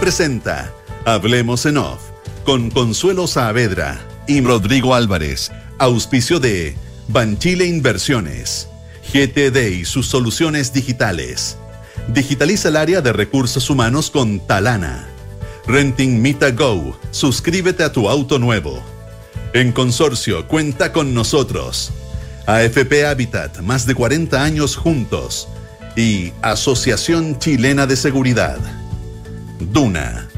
Presenta Hablemos en Off con Consuelo Saavedra y Rodrigo Álvarez, auspicio de Banchile Inversiones, GTD y sus soluciones digitales. Digitaliza el área de recursos humanos con Talana. Renting Mita Go, suscríbete a tu auto nuevo. En consorcio, cuenta con nosotros. AFP Habitat, más de 40 años juntos. Y Asociación Chilena de Seguridad. Duna.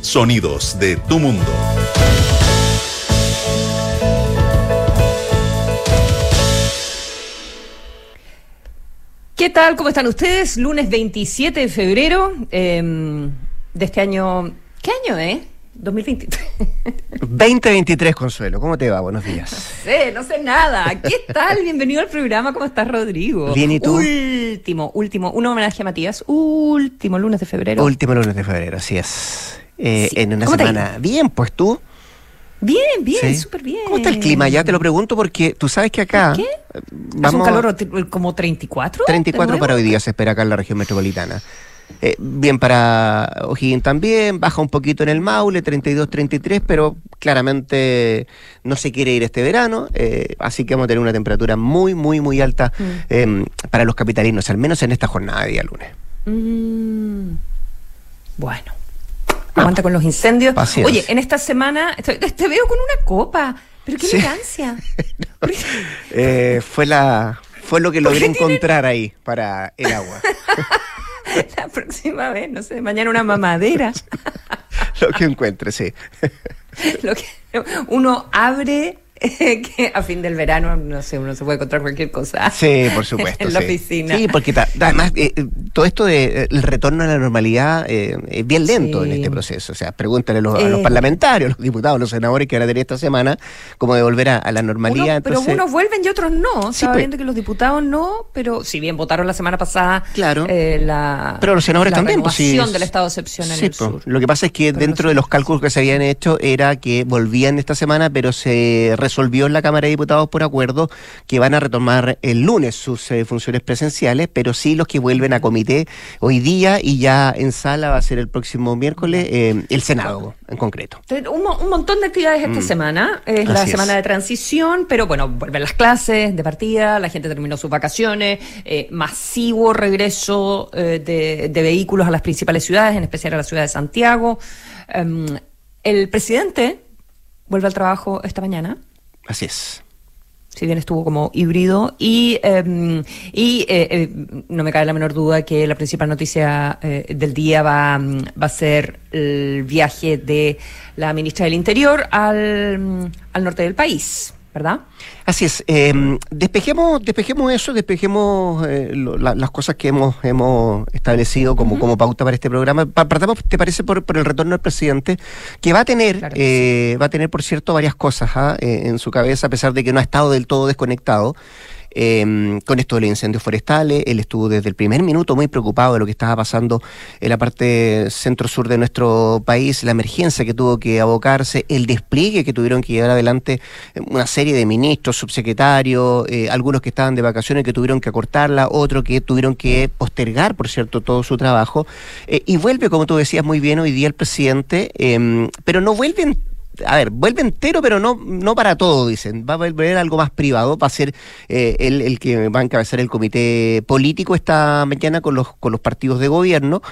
Sonidos de tu mundo. ¿Qué tal? ¿Cómo están ustedes? Lunes 27 de febrero eh, de este año. ¿Qué año? Eh? 2023. 2023, Consuelo. ¿Cómo te va? Buenos días. No sé, no sé nada. ¿Qué tal? Bienvenido al programa. ¿Cómo estás, Rodrigo? Bien, ¿y tú? Último, último. Un homenaje a Matías. Último lunes de febrero. Último lunes de febrero, así es. Eh, sí. En una semana. Bien, pues tú. Bien, bien, súper ¿Sí? bien. ¿Cómo está el clima? Ya te lo pregunto porque tú sabes que acá. ¿Qué? Vamos, ¿Es un calor como 34? 34 para hoy día se espera acá en la región metropolitana. Eh, bien para O'Higgins también, baja un poquito en el Maule, 32, 33, pero claramente no se quiere ir este verano, eh, así que vamos a tener una temperatura muy, muy, muy alta mm. eh, para los capitalinos, al menos en esta jornada de día lunes. Mm. Bueno. Aguanta con los incendios. Paciencia. Oye, en esta semana te, te, veo con una copa, pero qué Sí. elegancia. Eh, fue la fue lo que logré encontrar ahí para el agua. La próxima vez, no sé, mañana una mamadera. lo que encuentre, sí. Lo que uno abre que a fin del verano, no sé, uno se puede encontrar cualquier cosa. Sí, por supuesto. En la sí. oficina. Sí, porque ta- además eh, eh, todo esto de eh, retorno a la normalidad eh, es bien lento Sí. en este proceso. O sea, pregúntale a los, a los Eh. parlamentarios, los diputados, los senadores que van a tener esta semana cómo de volver a, a la normalidad. Uno- pero unos vuelven y otros no. Sí, Estaba pues. viendo que los diputados no, pero si bien votaron la semana pasada Claro. eh, la, Pero los senadores la también, pues, sí, del estado de excepción en el sur. Lo que pasa es que Pero dentro de los cálculos que se habían hecho era que volvían esta semana, pero se resolvió en la Cámara de Diputados por acuerdo que van a retomar el lunes sus eh, funciones presenciales, pero sí los que vuelven a comité hoy día y ya en sala va a ser el próximo miércoles eh, el Senado en concreto. Un, un montón de actividades esta Mm. semana. Es la es. semana de transición, pero bueno, vuelven las clases de partida, la gente terminó sus vacaciones, eh, masivo regreso de, de vehículos a las principales ciudades, en especial a la ciudad de Santiago. Em, el presidente vuelve al trabajo esta mañana. Así es. si bien estuvo como híbrido, y, eh, y eh, no me cabe la menor duda que la principal noticia eh, del día va, va a ser el viaje de la ministra del Interior al, al norte del país, ¿verdad? Así es. eh, despejemos, despejemos eso, despejemos eh, lo- la- las cosas que hemos, hemos establecido como, como pauta para este programa. Pa- Partamos, ¿te parece, por, por el retorno del presidente? Que va a tener, Claro eh, va a tener, por cierto, varias cosas ¿ah? eh, en su cabeza, a pesar de que no ha estado del todo desconectado. Eh, con esto de los incendios forestales, él estuvo desde el primer minuto muy preocupado de lo que estaba pasando en la parte centro-sur de nuestro país, la emergencia que tuvo que abocarse, el despliegue que tuvieron que llevar adelante eh, una serie de ministros, subsecretarios, eh, algunos que estaban de vacaciones que tuvieron que acortarla, otros que tuvieron que postergar, por cierto, todo su trabajo. Eh, y vuelve, como tú decías muy bien, hoy día el presidente, eh, pero no vuelven a ver, vuelve entero, pero no, no para todo, dicen. Va a volver algo más privado, va a ser eh, él el que va a encabezar el comité político esta mañana con los, con los partidos de gobierno.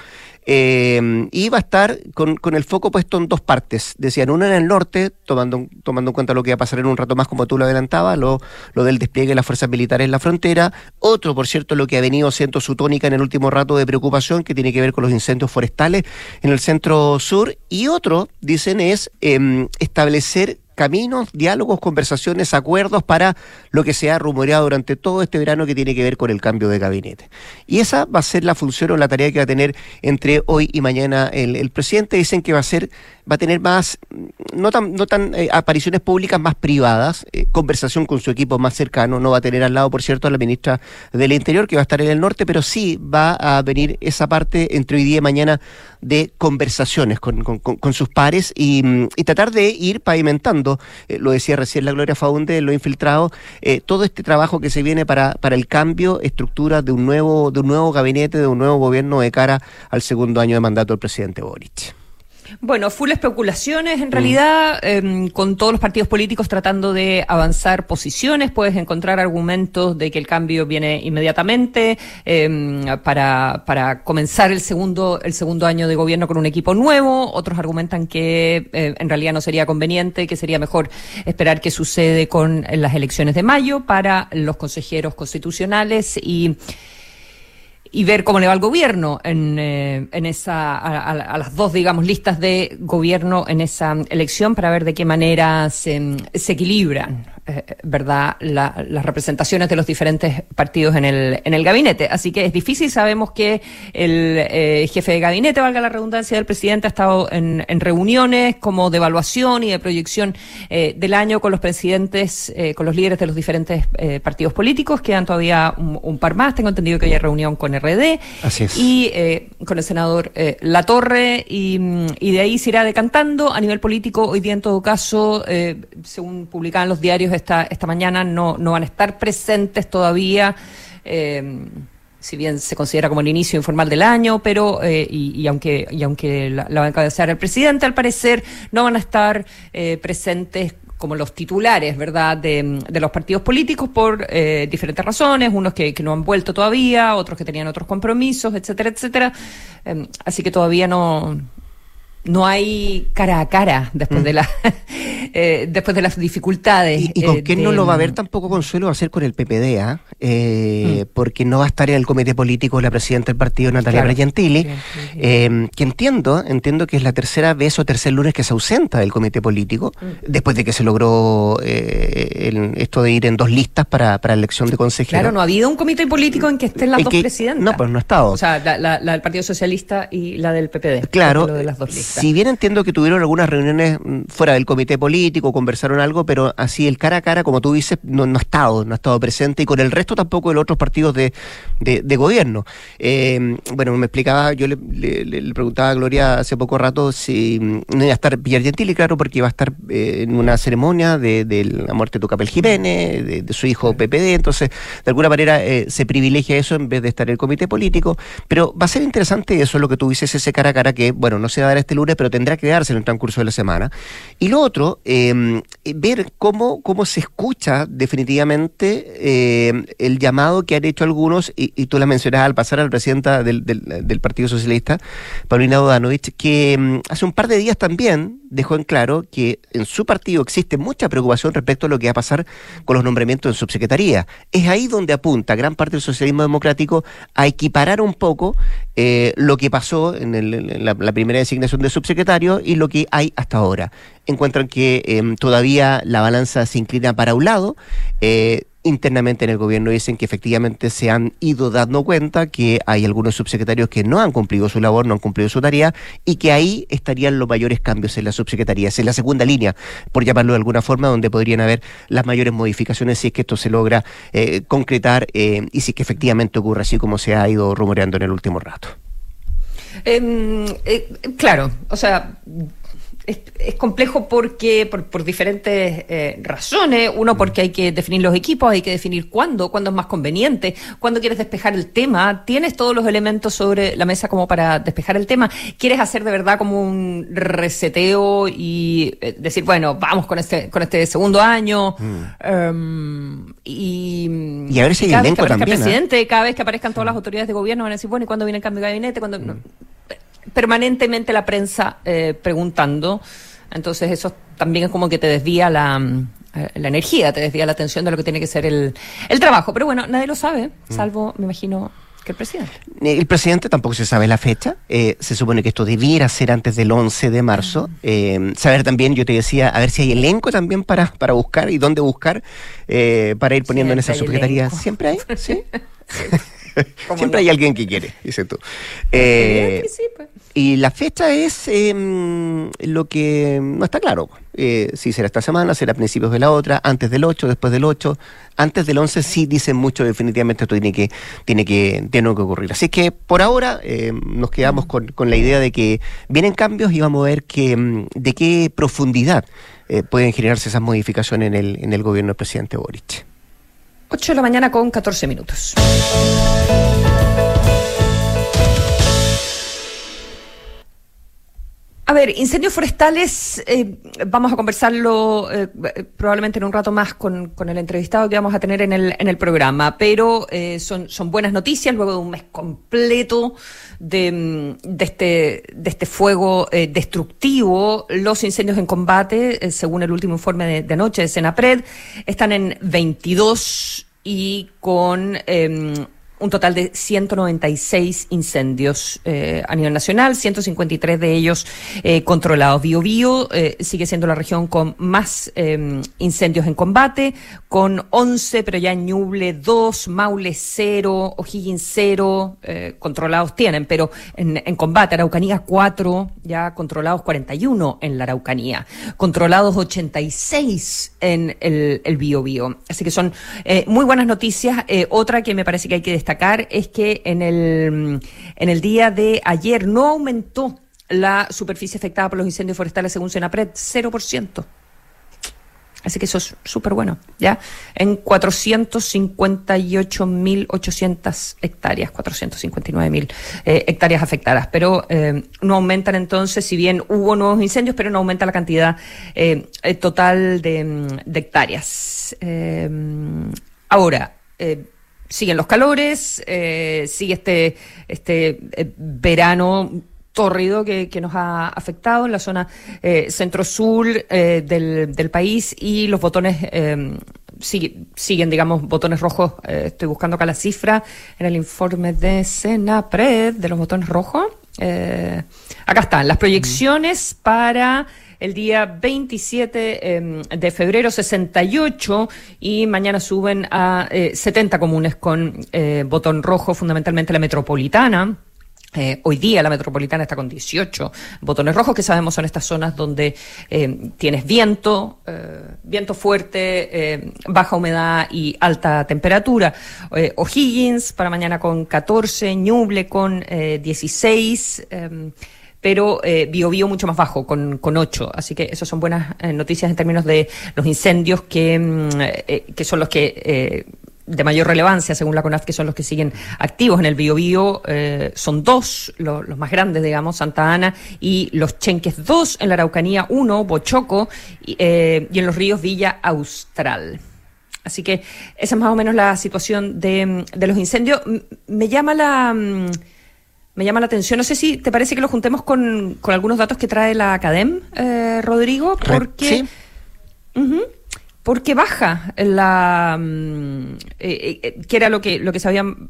Eh, y va a estar con, con el foco puesto en dos partes. Decían, una en el norte, tomando, tomando en cuenta lo que va a pasar en un rato más, como tú lo adelantabas, lo, lo del despliegue de las fuerzas militares en la frontera. Otro, por cierto, lo que ha venido siendo su tónica en el último rato de preocupación, que tiene que ver con los incendios forestales en el centro sur. Y otro, dicen, es em, establecer caminos, diálogos, conversaciones, acuerdos para lo que se ha rumoreado durante todo este verano que tiene que ver con el cambio de gabinete. Y esa va a ser la función o la tarea que va a tener entre hoy y mañana el, el presidente. Dicen que va a ser, va a tener más, no tan, no tan eh, apariciones públicas más privadas, eh, conversación con su equipo más cercano. No va a tener al lado, por cierto, a la ministra del Interior, que va a estar en el norte, pero sí va a venir esa parte entre hoy día y mañana de conversaciones con, sus pares y, mm, y tratar de ir pavimentando, eh, lo decía recién la Gloria Faunde, lo infiltrado, todo este trabajo que se viene para, para el cambio, estructura de un nuevo, de un nuevo gabinete, de un nuevo gobierno de cara al segundo año de mandato del presidente Boric. Bueno, full especulaciones en mm. realidad, em, con todos los partidos políticos tratando de avanzar posiciones, puedes encontrar argumentos de que el cambio viene inmediatamente em, para, para comenzar el segundo, el segundo año de gobierno con un equipo nuevo, otros argumentan que eh, en realidad no sería conveniente, que sería mejor esperar qué sucede con las elecciones de mayo para los consejeros constitucionales y y ver cómo le va al gobierno en, eh, en esa, a, las dos, digamos, listas de gobierno en esa elección para ver de qué manera se, se equilibran. Eh, ¿verdad?, las representaciones de los diferentes partidos en el, en el gabinete. Así que es difícil, sabemos que el eh, jefe de gabinete, valga la redundancia del presidente, ha estado en, reuniones como de evaluación y de proyección eh, del año con los presidentes, con los líderes de los diferentes partidos políticos. Quedan todavía un, par más. Tengo entendido que hay reunión con RD. Así es. Y con el senador Latorre. Y, y de ahí se irá decantando. A nivel político, hoy día en todo caso, según publicaban los diarios, esta, esta mañana no, no van a estar presentes todavía. Eh, si bien se considera como el inicio informal del año, pero eh, y, aunque y aunque la, la, va a encabezar el presidente, al parecer no van a estar eh, presentes como los titulares, ¿verdad?, de, de los partidos políticos por diferentes razones, unos que, que, no han vuelto todavía, otros que tenían otros compromisos, etcétera, etcétera. así que todavía no, no hay cara a cara después mm. de la eh, después de las dificultades. ¿Y, con eh, quién no lo va a ver tampoco Consuelo va a ser con el PPD, ¿ah? eh, mm. porque no va a estar en el comité político la presidenta del partido Natalia claro. que entiendo, entiendo que es la tercera vez o tercer lunes que se ausenta del comité político, mm. después de que se logró esto de ir en dos listas para, para elección de consejeros. Claro, no ha habido un comité político en que estén las dos presidentas. No, pues no ha estado. O sea, la, del Partido Socialista y la del PPD. Claro. De las dos listas. Si bien entiendo que tuvieron algunas reuniones mm, fuera del comité político, conversaron algo, pero así el cara a cara, como tú dices, no, ha estado, no ha estado presente y con el resto tampoco de los otros partidos de, de, gobierno. Eh, bueno, me explicaba, yo le, le, preguntaba a Gloria hace poco rato si mm, no iba a estar Pierre Gentili, claro, porque iba a estar eh, en una ceremonia de, la muerte de Tucapel Jiménez, de, su hijo PPD, entonces de alguna manera eh, se privilegia eso en vez de estar en el comité político, pero va a ser interesante eso, lo que tú dices, ese cara a cara que, bueno, no se va a dar este lunes, pero tendrá que darse en el transcurso de la semana. Y lo otro, em, ver cómo, cómo se escucha definitivamente em, el llamado que han hecho algunos, y, tú la mencionabas al pasar a la presidenta del, del, Partido Socialista, Paulina Bodanovich, que em, hace un par de días también dejó en claro que en su partido existe mucha preocupación respecto a lo que va a pasar con los nombramientos en subsecretaría. Es ahí donde apunta gran parte del socialismo democrático a equiparar un poco eh, lo que pasó en, la, primera designación de subsecretario y lo que hay hasta ahora. Encuentran que em, todavía la balanza se inclina para un lado. Eh, internamente en el gobierno dicen que efectivamente se han ido dando cuenta que hay algunos subsecretarios que no han cumplido su labor, no han cumplido su tarea y que ahí estarían los mayores cambios en las subsecretarías, en la segunda línea, por llamarlo de alguna forma, donde podrían haber las mayores modificaciones si es que esto se logra eh, concretar eh, y si es que efectivamente ocurre así como se ha ido rumoreando en el último rato. Em, eh, claro, o sea, es, complejo porque por, por diferentes eh, razones. Uno, porque hay que definir los equipos, hay que definir cuándo, cuándo es más conveniente, cuándo quieres despejar el tema. Tienes todos los elementos sobre la mesa como para despejar el tema. Quieres hacer de verdad como un reseteo y eh, decir, bueno, vamos con este, con este segundo año. Mm. Em, y, y a ver si hay elenco también. ¿eh? presidente, cada vez que aparezcan todas las autoridades de gobierno van a decir, bueno, ¿y cuándo viene el cambio de gabinete? cuando mm permanentemente la prensa eh, preguntando. Entonces eso también es como que te desvía la, mm, eh, la energía, te desvía la atención de lo que tiene que ser el, el trabajo. Pero bueno, nadie lo sabe, mm. salvo, me imagino, que el presidente. El presidente tampoco se sabe la fecha. Eh, se supone que esto debiera ser antes del 11 de marzo. saber también, yo te decía, a ver si hay elenco también para, para buscar y dónde buscar para ir poniendo en esa subsecretaría. Siempre hay, ¿sí? Siempre hay alguien que quiere, dice tú. Eh, pues. Y la fecha es em, lo que no está claro. Eh, si será esta semana, será a principios de la otra, antes del 8, después del 8, antes del 11 sí dicen mucho, definitivamente esto tiene que, tiene que, tiene que ocurrir. Así que por ahora em, nos quedamos con, con, la idea de que vienen cambios y vamos a ver em, de qué profundidad eh, pueden generarse esas modificaciones en el, en el gobierno del presidente Boric. 8 de la mañana con 14 minutos. A ver, incendios forestales, eh, vamos a conversarlo eh, probablemente en un rato más con, el entrevistado que vamos a tener en el, en el programa, pero eh, son, son buenas noticias luego de un mes completo de, mm, de este, de este fuego destructivo. Los incendios en combate, según el último informe de, de anoche de Senapred, están en 22 y con em, un total de 196 incendios eh, a nivel nacional, 153 de ellos eh, controlados. Bio Bio eh, sigue siendo la región con más eh, incendios en combate, con 11, pero ya en Ñuble 2, Maule 0, O'Higgins 0, eh, controlados tienen, pero en, en, combate, Araucanía 4, ya controlados 41 en la Araucanía, controlados 86 en el, el Bio Bio. Así que son muy buenas noticias. otra que me parece que hay que destacar es que en el, en el día de ayer no aumentó la superficie afectada por los incendios forestales según Senapred, 0%. Así que eso es súper bueno, ¿ya? En 458.800 hectáreas, 459.000 eh, hectáreas afectadas. Pero eh, no aumentan entonces, si bien hubo nuevos incendios, pero no aumenta la cantidad eh, total de, de hectáreas. Eh, ahora, eh, siguen los calores, eh, sigue este, este eh, verano tórrido que, que, nos ha afectado en la zona eh, centro-sur eh, del, del, país y los botones eh, sigue, siguen, digamos, botones rojos. Eh, estoy buscando acá la cifra en el informe de Senapred de los botones rojos. Eh, acá están las proyecciones para el día 27 eh, de febrero 68 y mañana suben a eh, 70 comunes con eh, botón rojo, fundamentalmente la metropolitana. Eh, hoy día la metropolitana está con 18 botones rojos, que sabemos son estas zonas donde eh, tienes viento, eh, viento fuerte, eh, baja humedad y alta temperatura. Eh, O'Higgins para mañana con 14, Ñuble con 16 pero eh, Bio, mucho más bajo, con, con 8. Así que esas son buenas eh, noticias en términos de los incendios que, mm, eh, que son los que eh, de mayor relevancia, según la CONAF, que son los que siguen activos en el Biobío, eh, son dos, lo, los más grandes, digamos, Santa Ana y los Chenques, dos en la Araucanía, uno, Bochoco, y, eh, y en los ríos Villa Austral. Así que esa es más o menos la situación de, de los incendios. Me llama la... Mm, me llama la atención. No sé si te parece que lo juntemos con, con algunos datos que trae la Academ, eh, Rodrigo, porque... Sí. Uh -huh, porque baja la... Eh, eh, que era lo que, lo que sabían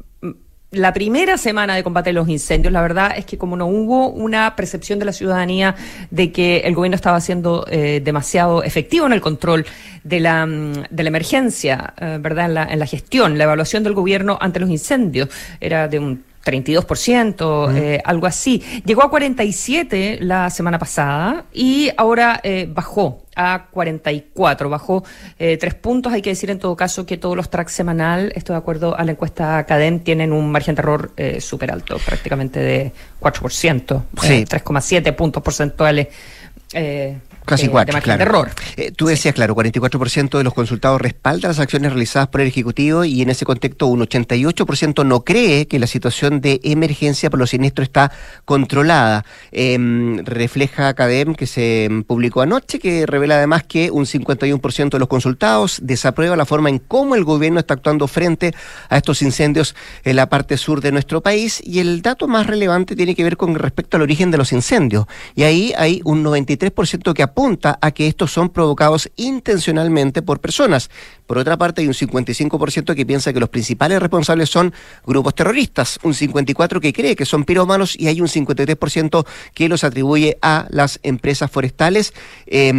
la primera semana de combate de los incendios, la verdad es que como no hubo una percepción de la ciudadanía de que el gobierno estaba siendo eh, demasiado efectivo en el control de la, de la emergencia, eh, ¿verdad? En la, en la gestión, la evaluación del gobierno ante los incendios era de un 32%, mm. eh, algo así. Llegó a 47 la semana pasada y ahora eh, bajó a 44, bajó eh, tres puntos. Hay que decir en todo caso que todos los tracks semanal, esto de acuerdo a la encuesta CADEM, tienen un margen de error eh, súper alto, prácticamente de 4%, sí. eh, 3,7 puntos porcentuales. Eh, Casi cuatro, de claro. de error. Eh, tú decías, sí. claro, 44% de los consultados respaldan las acciones realizadas por el Ejecutivo y en ese contexto un 88% no cree que la situación de emergencia por los siniestros está controlada. Eh, refleja Academ que se publicó anoche, que revela además que un 51% de los consultados desaprueba la forma en cómo el gobierno está actuando frente a estos incendios en la parte sur de nuestro país y el dato más relevante tiene que ver con respecto al origen de los incendios. Y ahí hay un 93% que apunta a que estos son provocados intencionalmente por personas. Por otra parte, hay un 55% que piensa que los principales responsables son grupos terroristas, un 54% que cree que son pirómanos y hay un 53% que los atribuye a las empresas forestales. Eh,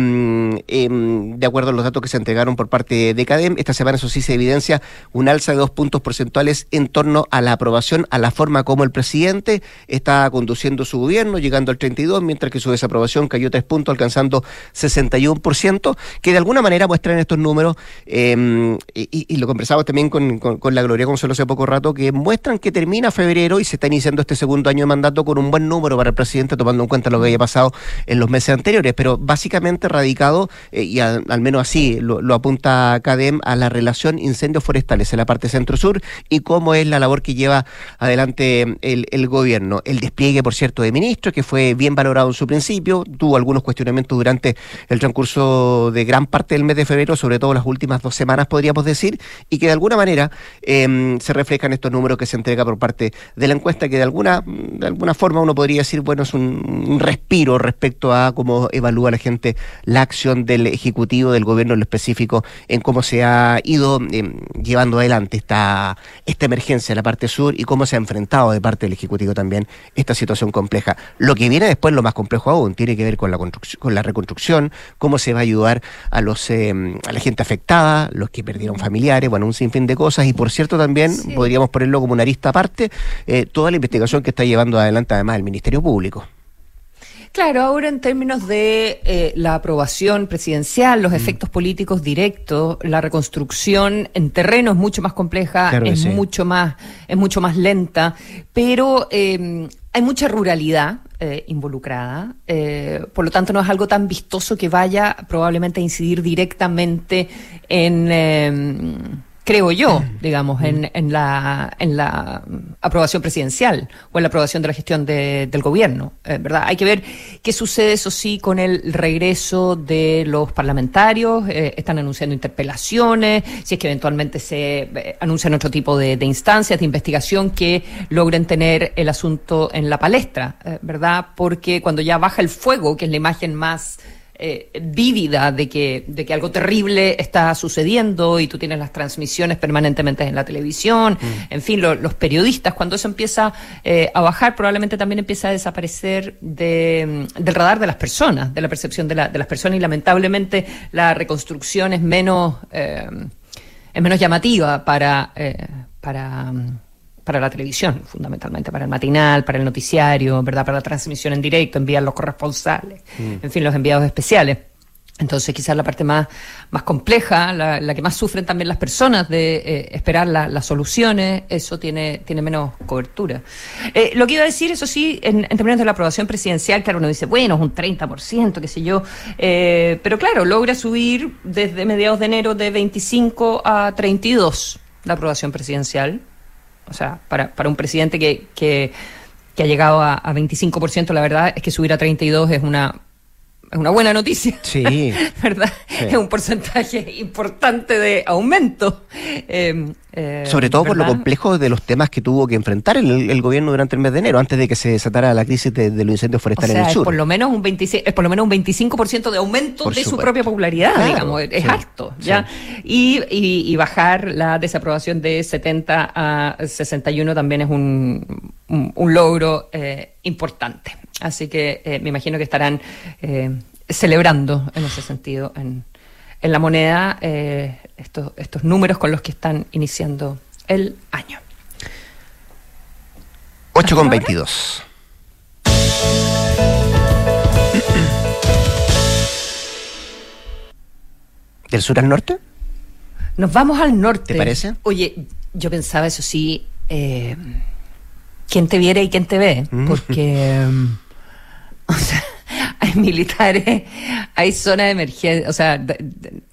eh, de acuerdo a los datos que se entregaron por parte de CADEM, esta semana eso sí se evidencia un alza de dos puntos porcentuales en torno a la aprobación, a la forma como el presidente está conduciendo su gobierno, llegando al 32, mientras que su desaprobación cayó tres puntos, alcanzando 61%, que de alguna manera muestran estos números eh, em, y, lo conversamos también con, la Gloria Consuelo hace poco rato, que muestran que termina febrero y se está iniciando este segundo año de mandato con un buen número para el presidente, tomando en cuenta lo que había pasado en los meses anteriores, pero básicamente radicado, eh, y al, menos así lo, apunta CADEM, a la relación incendios forestales en la parte centro-sur y cómo es la labor que lleva adelante el, el gobierno. El despliegue, por cierto, de ministros, que fue bien valorado en su principio, tuvo algunos cuestionamientos durante el transcurso de gran parte del mes de febrero, sobre todo las últimas dos semanas, podríamos decir, y que de alguna manera em, se reflejan estos números que se entrega por parte de la encuesta, que de alguna, de alguna forma uno podría decir, bueno, es un, respiro respecto a cómo evalúa la gente la acción del Ejecutivo, del gobierno en lo específico, en cómo se ha ido em, llevando adelante esta, esta emergencia en la parte sur y cómo se ha enfrentado de parte del Ejecutivo también esta situación compleja. Lo que viene después, lo más complejo aún, tiene que ver con la, con la reconstrucción, cómo se va a ayudar a, los, em, a la gente afectada, los que perdieron familiares, bueno, un sinfín de cosas. Y por cierto, también podríamos ponerlo como una arista aparte, eh, toda la investigación que está llevando adelante además el Ministerio Público. Claro, ahora en términos de eh, la aprobación presidencial, los mm. efectos políticos directos, la reconstrucción en terreno es mucho más compleja, es mucho más, es mucho más lenta, pero eh, hay mucha ruralidad eh, involucrada, eh, por lo tanto no es algo tan vistoso que vaya probablemente a incidir directamente en em, creo yo, digamos, en, en, la, en la aprobación presidencial o en la aprobación de la gestión de, del gobierno, eh, ¿verdad? Hay que ver qué sucede, eso sí, con el regreso de los parlamentarios. Eh, están anunciando interpelaciones, si es que eventualmente se eh, anuncian otro tipo de, de, instancias de investigación que logren tener el asunto en la palestra, ¿verdad? Porque cuando ya baja el fuego, que es la imagen más eh, vívida de que, de que algo terrible está sucediendo y tú tienes las transmisiones permanentemente en la televisión, mm. en fin, los periodistas, cuando eso empieza eh, a bajar, probablemente también empieza a desaparecer de, del radar de las personas, de la percepción de, la, de las personas y lamentablemente la reconstrucción es menos, eh, es menos llamativa para, eh, para para la televisión, fundamentalmente, para el matinal, para el noticiario, ¿verdad? Para la transmisión en directo, enviar los corresponsales, mm. en fin, los enviados especiales. Entonces, quizás la parte más, más compleja, la, que más sufren también las personas de eh, esperar las soluciones, eso tiene, tiene menos cobertura. Eh, lo que iba a decir, eso sí, en, términos de la aprobación presidencial, claro, uno dice, bueno, es un 30%, qué sé yo, eh, pero claro, logra subir desde mediados de enero de 25 a 32 la aprobación presidencial o sea, para, para un presidente que, que, que ha llegado a, a 25%, la verdad es que subir a 32 es una es una buena noticia. Sí. ¿Verdad? Es un porcentaje importante de aumento. Em, eh, Sobre todo por lo complejo de los temas que tuvo que enfrentar el, gobierno durante el mes de enero, antes de que se desatara la crisis de, los incendios forestales en el sur. Es por lo menos un 26, es por lo menos un 25% de aumento de su propia popularidad, digamos. Es alto, ¿ya? Y, y, bajar la desaprobación de 70 a 61 también es un, un, logro eh, importante. Así que eh, me imagino que estarán celebrando en ese sentido en, en la moneda eh, estos, estos números con los que están iniciando el año. 8 con 22. ¿Del sur al norte? Nos vamos al norte. ¿Te parece? Oye, yo pensaba eso sí, eh, quién te viera y quién te ve, mm. porque... O sea, militares, hay zona de emergencia, o sea,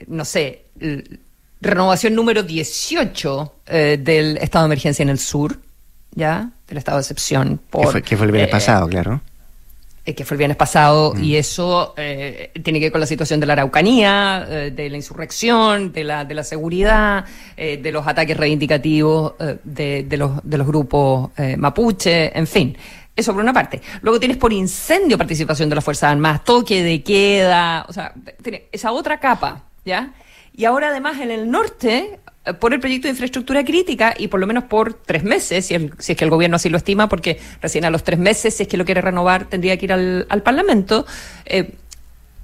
no sé, renovación número 18 eh, del estado de emergencia en el sur, ¿ya? Del estado de excepción. Por, que, fue, el viernes eh, pasado, claro. Eh, que fue el viernes pasado, y mm. eso tiene que ver con la situación de la Araucanía, de la insurrección, de la, de la seguridad, de los ataques reivindicativos de, de, los, de los grupos mapuche, en fin. Eso por una parte. Luego tienes por incendio participación de las Fuerzas Armadas, toque de queda, o sea, tiene esa otra capa, ¿ya? Y ahora además en el norte, eh, por el proyecto de infraestructura crítica y por lo menos por tres meses, si, si, es que el gobierno así lo estima, porque recién a los tres meses, si es que lo quiere renovar, tendría que ir al, al Parlamento. Eh,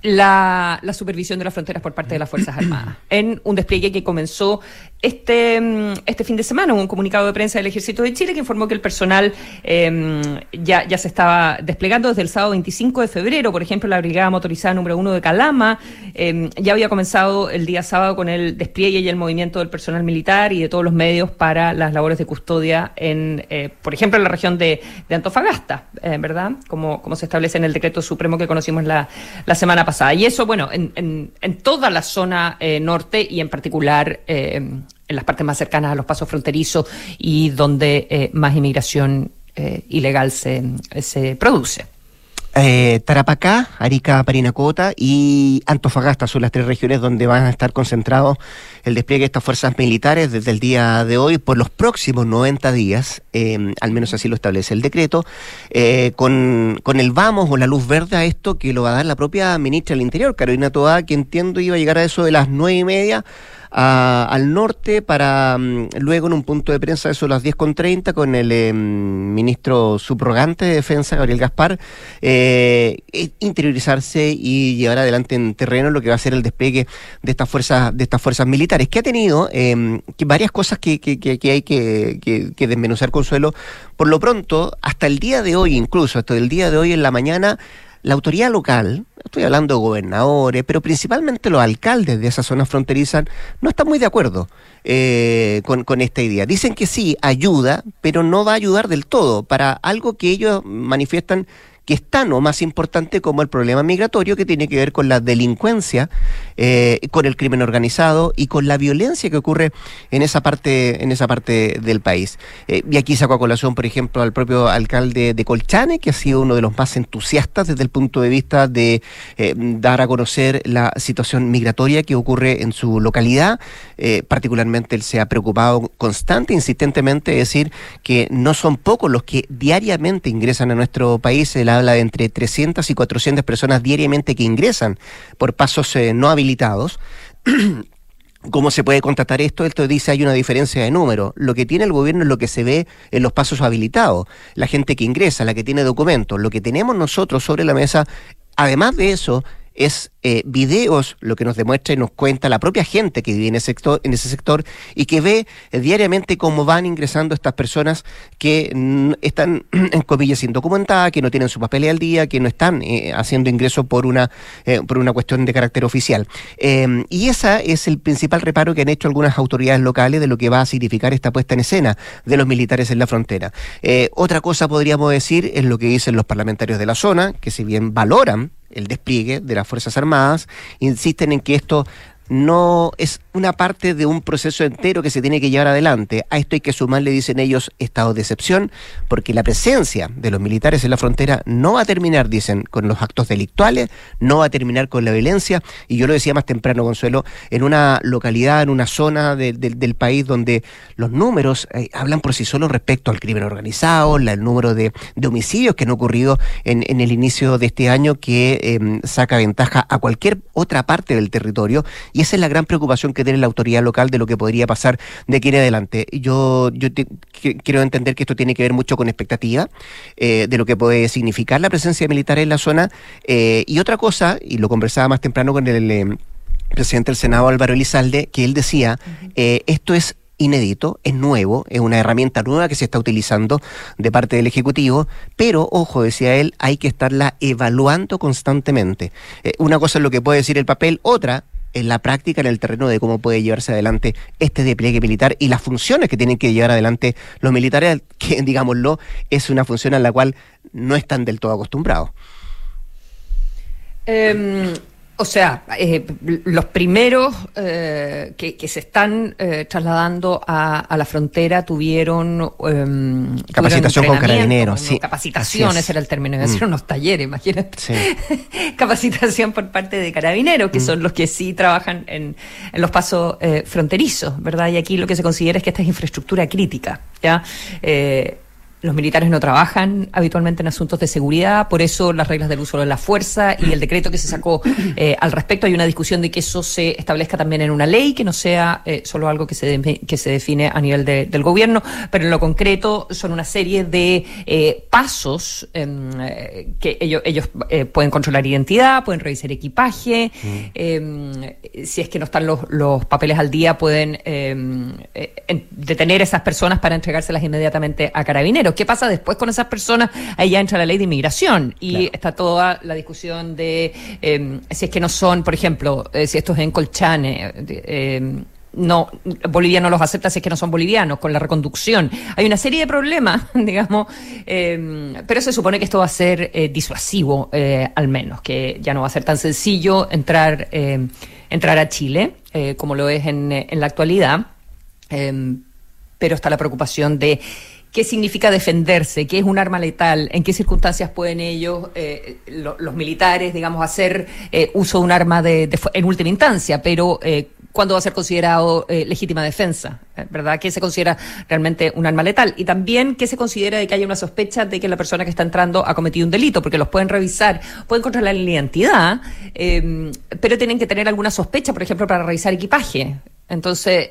la, la, supervisión de las fronteras por parte de las Fuerzas Armadas, en un despliegue que comenzó este, mm, este fin de semana hubo un comunicado de prensa del Ejército de Chile que informó que el personal em, ya, ya se estaba desplegando desde el sábado 25 de febrero. Por ejemplo, la Brigada Motorizada número 1 de Calama em, ya había comenzado el día sábado con el despliegue y el movimiento del personal militar y de todos los medios para las labores de custodia en, eh, por ejemplo, en la región de, Antofagasta, eh, ¿verdad? Como, como se establece en el decreto supremo que conocimos la, la semana pasada. Y eso, bueno, en, en, en toda la zona eh, norte y en particular en las partes más cercanas a los pasos fronterizos y donde más inmigración ilegal se, se produce. Eh, Tarapacá, Arica, Parinacota y Antofagasta son las tres regiones donde van a estar concentrados el despliegue de estas fuerzas militares desde el día de hoy por los próximos 90 días, em, al menos así lo establece el decreto, eh, con, con, el vamos o la luz verde a esto que lo va a dar la propia ministra del Interior, Carolina Toa, que entiendo iba a llegar a eso de las nueve y media al norte para mm, luego en un punto de prensa, eso a las 10.30, con el em, ministro subrogante de Defensa, Gabriel Gaspar, eh, interiorizarse y llevar adelante en terreno lo que va a ser el despegue de estas fuerzas, de estas fuerzas militares, que ha tenido em, varias cosas que, que, que hay que, que, desmenuzar, Consuelo. Por lo pronto, hasta el día de hoy, incluso hasta el día de hoy en la mañana, la autoridad local, estoy hablando de gobernadores, pero principalmente los alcaldes de esa zona fronteriza, no están muy de acuerdo eh, con, con, esta idea. Dicen que sí, ayuda, pero no va a ayudar del todo para algo que ellos manifiestan que es tan o más importante como el problema migratorio que tiene que ver con la delincuencia, eh, con el crimen organizado y con la violencia que ocurre en esa parte, en esa parte del país. Eh, y aquí saco a colación, por ejemplo, al propio alcalde de Colchane, que ha sido uno de los más entusiastas desde el punto de vista de eh, dar a conocer la situación migratoria que ocurre en su localidad. particularmente él se ha preocupado constante, insistentemente, de decir que no son pocos los que diariamente ingresan a nuestro país. Habla de entre 300 y 400 personas diariamente que ingresan por pasos eh, no habilitados. ¿Cómo se puede contratar esto? Esto dice hay una diferencia de número. Lo que tiene el gobierno es lo que se ve en los pasos habilitados. La gente que ingresa, la que tiene documentos. Lo que tenemos nosotros sobre la mesa, además de eso, es eh, videos lo que nos demuestra y nos cuenta la propia gente que vive en ese sector, y que ve eh, diariamente cómo van ingresando estas personas que están, en comillas, indocumentadas, que no tienen su papel al día, que no están eh, haciendo ingreso por una, por una cuestión de carácter oficial. Em, y ese es el principal reparo que han hecho algunas autoridades locales de lo que va a significar esta puesta en escena de los militares en la frontera. otra cosa podríamos decir es lo que dicen los parlamentarios de la zona, que si bien valoran el despliegue de las Fuerzas Armadas, insisten en que esto no es una parte de un proceso entero que se tiene que llevar adelante. A esto hay que sumarle, dicen ellos, estado de excepción, porque la presencia de los militares en la frontera no va a terminar, dicen, con los actos delictuales, no va a terminar con la violencia, y yo lo decía más temprano, Consuelo, en una localidad, en una zona del país donde los números eh, hablan por sí solos respecto al crimen organizado, el número de, homicidios que han ocurrido en, el inicio de este año que em, saca ventaja a cualquier otra parte del territorio y esa es la gran preocupación que tiene la autoridad local de lo que podría pasar de aquí en adelante. Yo, yo quiero entender que esto tiene que ver mucho con expectativa eh, de lo que puede significar la presencia militar en la zona. Eh, y otra cosa, y lo conversaba más temprano con el eh, presidente del Senado Álvaro Elizalde, que él decía, esto es inédito, es nuevo, es una herramienta nueva que se está utilizando de parte del Ejecutivo, pero, ojo, decía él, hay que estarla evaluando constantemente. una cosa es lo que puede decir el papel, otra en la práctica, en el terreno de cómo puede llevarse adelante este despliegue militar y las funciones que tienen que llevar adelante los militares, que digámoslo, es una función a la cual no están del todo acostumbrados. Em, o sea, eh, los primeros eh, que, se están eh, trasladando a, la frontera tuvieron em, capacitación con carabineros, sí. Capacitación, ese era el término, de mm. unos talleres, imagínate. capacitación por parte de carabineros, que mm. son los que sí trabajan en, en los pasos fronterizos, ¿verdad? Y aquí lo que se considera es que esta es infraestructura crítica, ¿ya? Los militares no trabajan habitualmente en asuntos de seguridad, por eso las reglas del uso de la fuerza y el decreto que se sacó eh, al respecto. Hay una discusión de que eso se establezca también en una ley, que no sea eh, solo algo que se, que se define a nivel del gobierno, pero en lo concreto son una serie de eh, pasos em, que ellos, ellos pueden controlar identidad, pueden revisar equipaje, mm. em, si es que no están los, los papeles al día, pueden em, detener a esas personas para entregárselas inmediatamente a carabineros. ¿Qué pasa después con esas personas? Ahí ya entra la ley de inmigración y está toda la discusión de em, si es que no son, por ejemplo, eh, si estos en Colchane, eh, no, Bolivia no los acepta si es que no son bolivianos, con la reconducción. Hay una serie de problemas, digamos, em, pero se supone que esto va a ser eh, disuasivo, al menos, que ya no va a ser tan sencillo entrar, em, entrar a Chile, como lo es en, en la actualidad. pero está la preocupación de qué significa defenderse, qué es un arma letal, en qué circunstancias pueden ellos, eh, los militares, digamos, hacer eh, uso de un arma de, en última instancia, pero eh, cuándo va a ser considerado legítima defensa, ¿verdad? ¿Qué se considera realmente un arma letal? Y también qué se considera de que haya una sospecha de que la persona que está entrando ha cometido un delito, porque los pueden revisar, pueden controlar la identidad, pero tienen que tener alguna sospecha, por ejemplo, para revisar equipaje. Entonces,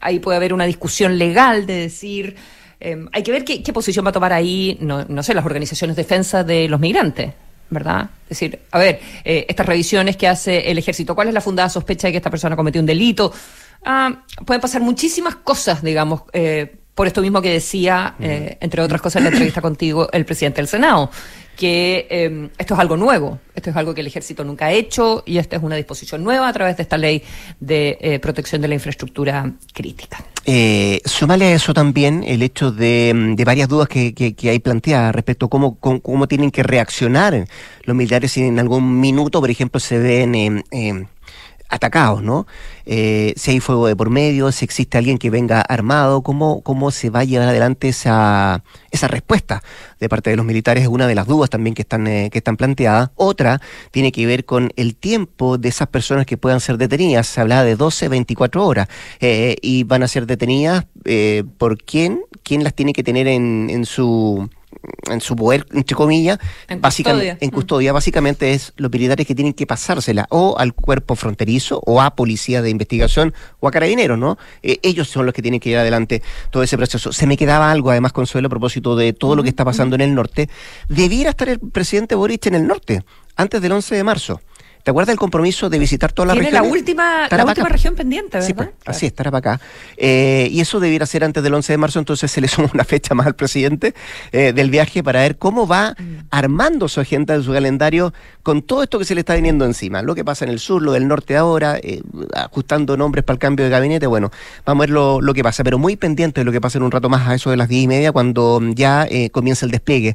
ahí puede haber una discusión legal de decir Em, hay que ver qué, posición va a tomar ahí, no, no sé, las organizaciones de defensa de los migrantes. ¿verdad? Es decir, a ver, eh, estas revisiones que hace el ejército, ¿cuál es la fundada sospecha de que esta persona cometió un delito? Ah, pueden pasar muchísimas cosas, digamos, eh, por esto mismo que decía, eh, entre otras cosas, en la entrevista contigo, el presidente del Senado, que em, esto es algo nuevo, esto es algo que el ejército nunca ha hecho y esta es una disposición nueva a través de esta ley de eh, protección de la infraestructura crítica. Eh, sumale a eso también el hecho de, varias dudas que, que, hay planteadas respecto a cómo, cómo, tienen que reaccionar los militares si en algún minuto, por ejemplo, se ven... Eh, atacados, ¿no? Eh, si hay fuego de por medio, si existe alguien que venga armado, ¿cómo, cómo se va a llevar adelante esa, esa respuesta de parte de los militares? Es una de las dudas también que están, eh, que están planteadas. Otra tiene que ver con el tiempo de esas personas que puedan ser detenidas. Se habla de 12, 24 horas eh, y van a ser detenidas por quién, quién las tiene que tener en, en su en su poder, entre comillas, en básicamente, custodia. en custodia, básicamente es los militares que tienen que pasársela o al cuerpo fronterizo o a policía de investigación o a carabineros, ¿no? Eh, ellos son los que tienen que llevar adelante todo ese proceso. Se me quedaba algo, además, Consuelo, a propósito de todo lo que está pasando en el norte. Debiera estar el presidente Boric en el norte, antes del 11 de marzo. ¿Te acuerdas del compromiso de visitar toda la región? Tiene la última, la última región pendiente, ¿verdad? Sí, pues, así es, acá. Eh, y eso debiera ser antes del 11 de marzo, entonces se le suma una fecha más al presidente eh, del viaje para ver cómo va mm. armando su agenda, su calendario, con todo esto que se le está viniendo encima. Lo que pasa en el sur, lo del norte ahora, eh, ajustando nombres para el cambio de gabinete, bueno, vamos a ver lo, lo, que pasa, pero muy pendiente de lo que pasa en un rato más a eso de las diez y media, cuando ya comienza el despliegue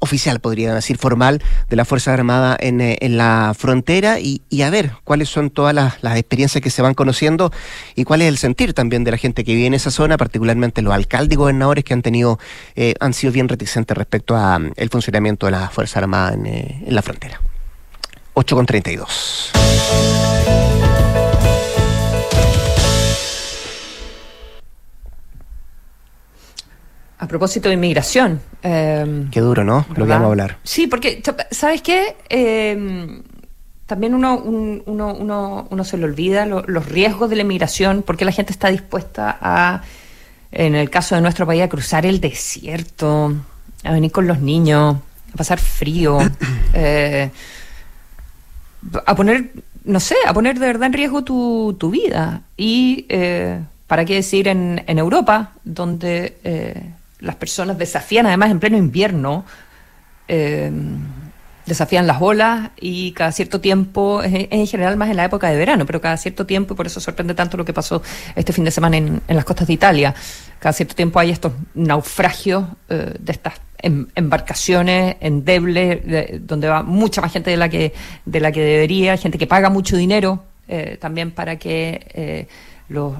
oficial, podría decir, formal, de la Fuerza Armada en, en la frontera y, a ver cuáles son todas las, experiencias que se van conociendo y cuál es el sentir también de la gente que vive en esa zona, particularmente los alcaldes y gobernadores que han tenido, eh, han sido bien reticentes respecto a mm, funcionamiento de la Fuerza Armada en, eh, en la frontera. 8 con 32. A propósito de inmigración. Em, qué duro, ¿no? Lo que vamos a hablar. Sí, porque, ¿sabes qué? Eh, también uno, uno, uno, uno, se le olvida los riesgos de la inmigración, porque la gente está dispuesta a, en el caso de nuestro país, a cruzar el desierto, a venir con los niños, a pasar frío, eh, a poner, no sé, a poner de verdad en riesgo tu, tu vida. Y, eh, ¿para qué decir en, en Europa, donde eh, las personas desafían, además en pleno invierno, eh, desafían las olas y cada cierto tiempo, en general más en la época de verano, pero cada cierto tiempo, y por eso sorprende tanto lo que pasó este fin de semana en, las costas de Italia, cada cierto tiempo hay estos naufragios eh, de estas em, embarcaciones endebles, donde va mucha más gente de la que, de la que debería, gente que paga mucho dinero eh, también para que eh, los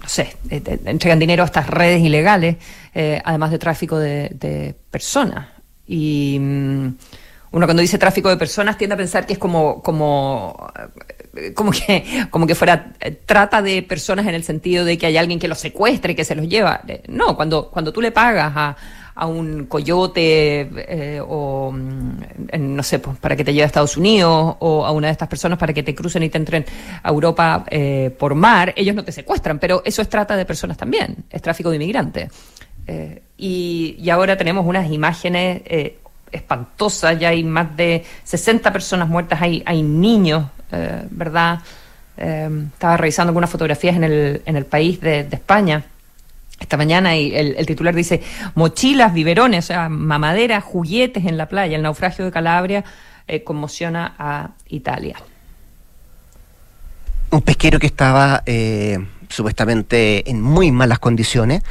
no sé, entregan dinero a estas redes ilegales, además de tráfico de, de personas. Y mm, uno cuando dice tráfico de personas tiende a pensar que es como, como como que, como que fuera trata de personas en el sentido de que hay alguien que los secuestre, que se los lleva. No, cuando, cuando tú le pagas a, a un coyote eh, o, mm, no sé, pues, para que te lleve a Estados Unidos o a una de estas personas para que te crucen y te entren a Europa eh, por mar, ellos no te secuestran, pero eso es trata de personas también, es tráfico de inmigrantes. Eh, y, ahora tenemos unas imágenes espantosas, ya hay más de 60 personas muertas, hay, hay niños, ¿verdad? estaba revisando algunas fotografías en el, en el país de España esta mañana y el, titular dice mochilas, biberones, o sea, mamaderas, juguetes en la playa. El naufragio de Calabria eh, conmociona a Italia. Un pesquero que estaba eh, supuestamente en muy malas condiciones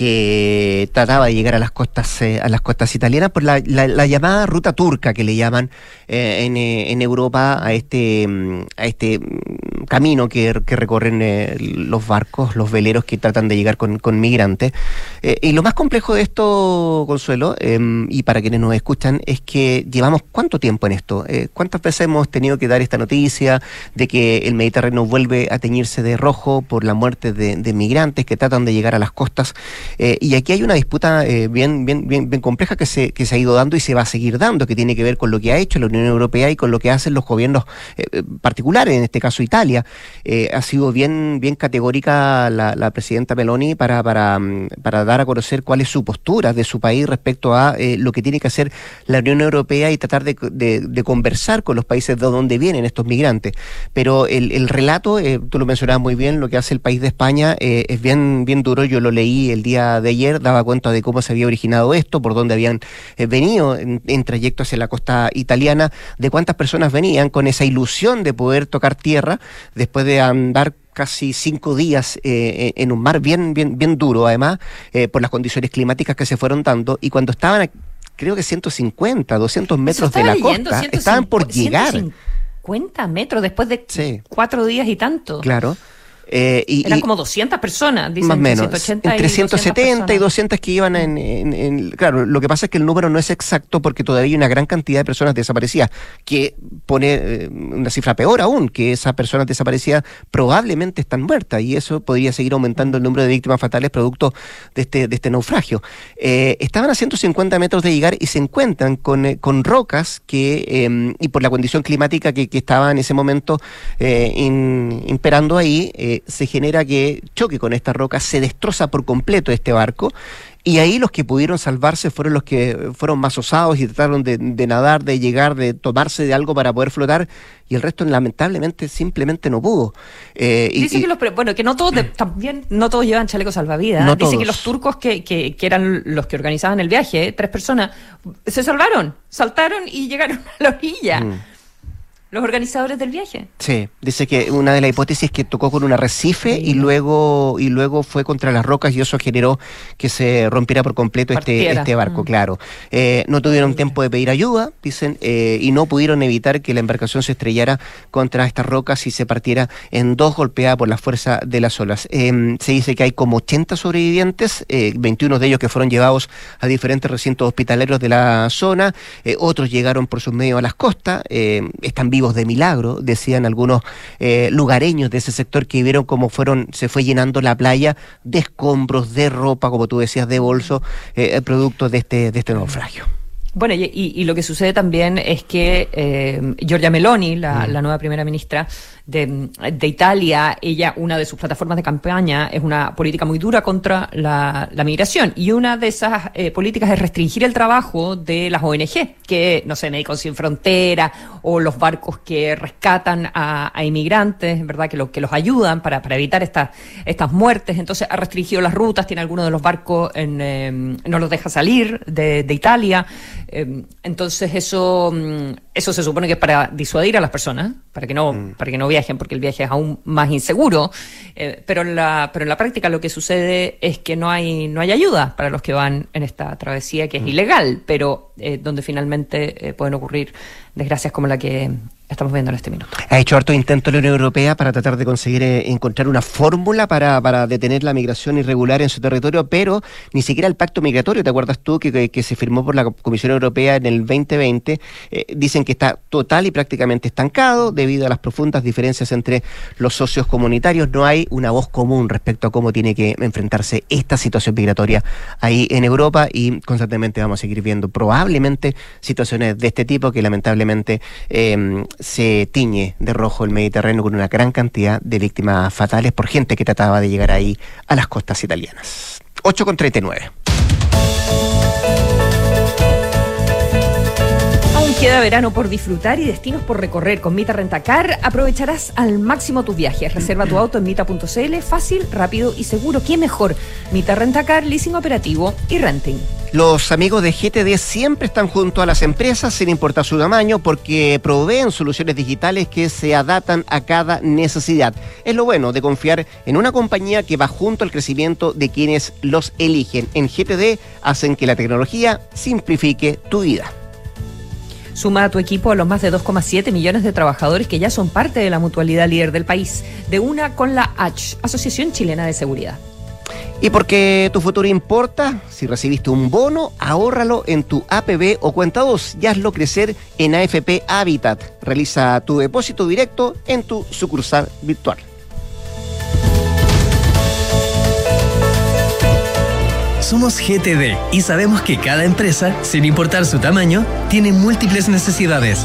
que trataba de llegar a las costas eh, a las costas italianas por la, llamada ruta turca que le llaman eh, en, eh, en, Europa a este mm, a este mm, camino que, recorren los barcos los veleros que tratan de llegar con, con migrantes. Y lo más complejo de esto Consuelo em, y para quienes nos escuchan es que llevamos cuánto tiempo en esto. Cuántas veces hemos tenido que dar esta noticia de que el Mediterráneo vuelve a teñirse de rojo por la muerte de, de migrantes que tratan de llegar a las costas eh, y aquí hay una disputa eh, bien, bien, bien, compleja que se, que se ha ido dando y se va a seguir dando, que tiene que ver con lo que ha hecho la Unión Europea y con lo que hacen los gobiernos eh, particulares, en este caso Italia. ha sido bien, bien categórica la, presidenta Meloni para, para, mm, para dar a conocer cuál es su postura de su país respecto a lo que tiene que hacer la Unión Europea y tratar de, de, conversar con los países de donde vienen estos migrantes. Pero el, el relato, tú lo mencionabas muy bien, lo que hace el país de España es bien, bien duro. Yo lo leí el día de ayer daba cuenta de cómo se había originado esto, por dónde habían eh, venido en, trayecto hacia la costa italiana, de cuántas personas venían con esa ilusión de poder tocar tierra después de andar casi cinco días eh, en un mar bien, bien, bien duro, además, eh, por las condiciones climáticas que se fueron dando, y cuando estaban, creo que 150, 200 metros de la costa, estaban por llegar. 150 metros después de cuatro días y tanto. Claro. Eh, y, Eran como 200 personas, dicen. Más o menos. 180 entre 170 y 200, que iban en, Claro, lo que pasa es que el número no es exacto porque todavía hay una gran cantidad de personas desaparecidas, que pone eh, una cifra peor aún, que esas personas desaparecidas probablemente están muertas y eso podría seguir aumentando el número de víctimas fatales producto de este, de este naufragio. Eh, estaban a 150 metros de llegar y se encuentran con, con rocas que, em, y por la condición climática que, que estaba en ese momento imperando ahí, se genera que choque con esta roca, se destroza por completo este barco y ahí los que pudieron salvarse fueron los que fueron más osados y trataron de, nadar, de llegar, de tomarse de algo para poder flotar, y el resto lamentablemente simplemente no pudo. Eh, Dice que los, bueno, que no todos, también no todos llevan chalecos salvavidas. Dice que los turcos que, que, que, eran los que organizaban el viaje, tres personas, se salvaron, saltaron y llegaron a la orilla. Mm los organizadores del viaje. Sí, dice que una de las hipótesis es que tocó con un arrecife y luego y luego fue contra las rocas y eso generó que se rompiera por completo este, este barco, mm. claro. Eh, no tuvieron tiempo de pedir ayuda, dicen, eh, y no pudieron evitar que la embarcación se estrellara contra estas rocas y se partiera en dos golpeada por la fuerza de las olas. Em, se dice que hay como 80 sobrevivientes, 21 eh, de ellos que fueron llevados a diferentes recintos hospitaleros de la zona, otros llegaron por sus medios a las costas, están vivos de milagro, decían algunos eh, lugareños de ese sector que vieron cómo fueron, se fue llenando la playa de escombros, de ropa, como tú decías, de bolso, eh, producto de este, de este naufragio. Bueno, y, lo que sucede también es que eh, Giorgia Meloni, la, mm. la, nueva primera ministra, de, Italia, ella, una de sus plataformas de campaña es una política muy dura contra la, migración. Y una de esas eh, políticas es restringir el trabajo de las ONG, que, no sé, Médicos Sin Frontera o los barcos que rescatan a, inmigrantes, ¿verdad? Que, lo, que los ayudan para, para evitar estas, estas muertes. Entonces ha restringido las rutas, tiene algunos de los barcos, en, em, no los deja salir de, de Italia. Em, entonces eso, mm, eso se supone que es para disuadir a las personas, para que no, mm. para que no viajen, porque el viaje es aún más inseguro. Eh, pero en la, pero en la práctica lo que sucede es que no hay, no hay ayuda para los que van en esta travesía que es mm. ilegal, pero eh, donde finalmente eh, pueden ocurrir desgracias como la que estamos viendo en este minuto. Ha hecho harto intento la Unión Europea para tratar de conseguir eh, encontrar una fórmula para, para, detener la migración irregular en su territorio, pero ni siquiera el pacto migratorio, ¿te acuerdas tú que, que, se firmó por la Comisión Europea en el 2020? Eh, dicen que está total y prácticamente estancado debido a las profundas diferencias entre los socios comunitarios. No hay una voz común respecto a cómo tiene que enfrentarse esta situación migratoria ahí en Europa y constantemente vamos a seguir viendo probablemente situaciones de este tipo que lamentablemente eh, se tiñe de rojo el Mediterráneo con una gran cantidad de víctimas fatales por gente que trataba de llegar ahí a las costas italianas. 8 con 39. queda verano por disfrutar y destinos por recorrer con Mita Rentacar, aprovecharás al máximo tus viajes. Reserva tu auto en mita.cl, fácil, rápido y seguro. ¿Qué mejor? Mita Rentacar, leasing operativo y renting. Los amigos de GTD siempre están junto a las empresas sin importar su tamaño porque proveen soluciones digitales que se adaptan a cada necesidad. Es lo bueno de confiar en una compañía que va junto al crecimiento de quienes los eligen. En GTD hacen que la tecnología simplifique tu vida. Suma a tu equipo a los más de 2,7 millones de trabajadores que ya son parte de la mutualidad líder del país, de una con la H, Asociación Chilena de Seguridad. Y porque tu futuro importa, si recibiste un bono, ahórralo en tu APB o cuenta 2 y hazlo crecer en AFP Habitat. Realiza tu depósito directo en tu sucursal virtual. Somos GTD y sabemos que cada empresa, sin importar su tamaño, tiene múltiples necesidades.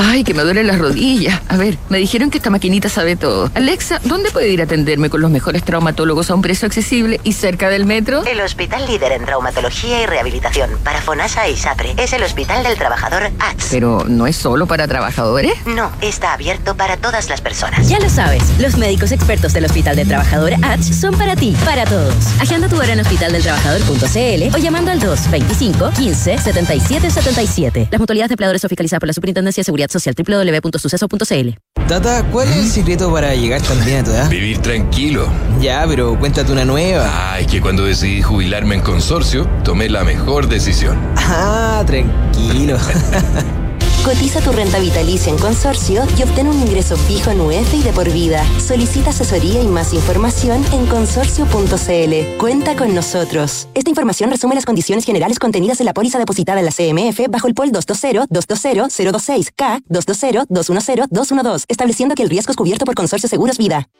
Ay, que me duelen las rodillas. A ver, me dijeron que esta maquinita sabe todo. Alexa, ¿dónde puedo ir a atenderme con los mejores traumatólogos a un precio accesible y cerca del metro? El hospital líder en traumatología y rehabilitación para FONASA y SAPRE es el Hospital del Trabajador ATS. ¿Pero no es solo para trabajadores? No, está abierto para todas las personas. Ya lo sabes, los médicos expertos del Hospital del Trabajador ATS son para ti, para todos. Agenda tu hora en hospitaldeltrabajador.cl o llamando al 225 15 77 77. Las mutualidades de empleadores son fiscalizadas por la Superintendencia de Seguridad Social www.suceso.cl. Tata, ¿cuál es el secreto para llegar tan bien a tu edad? Vivir tranquilo. Ya, pero cuéntate una nueva. Ay, que cuando decidí jubilarme en consorcio, tomé la mejor decisión. Ah, tranquilo. Cotiza tu renta vitalicia en consorcio y obtén un ingreso fijo en UEF y de por vida. Solicita asesoría y más información en consorcio.cl. Cuenta con nosotros. Esta información resume las condiciones generales contenidas en la póliza depositada en la CMF bajo el POL 220-220-026 K 220-210-212, estableciendo que el riesgo es cubierto por Consorcio Seguros Vida.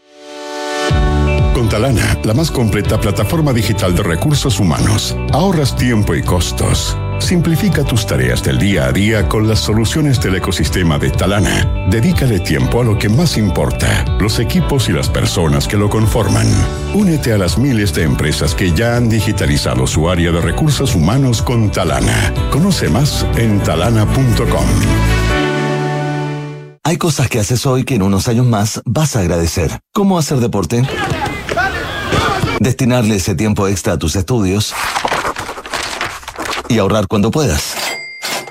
Con Talana, la más completa plataforma digital de recursos humanos, ahorras tiempo y costos. Simplifica tus tareas del día a día con las soluciones del ecosistema de Talana. Dedícale tiempo a lo que más importa, los equipos y las personas que lo conforman. Únete a las miles de empresas que ya han digitalizado su área de recursos humanos con Talana. Conoce más en talana.com. Hay cosas que haces hoy que en unos años más vas a agradecer. ¿Cómo hacer deporte? Destinarle ese tiempo extra a tus estudios y ahorrar cuando puedas.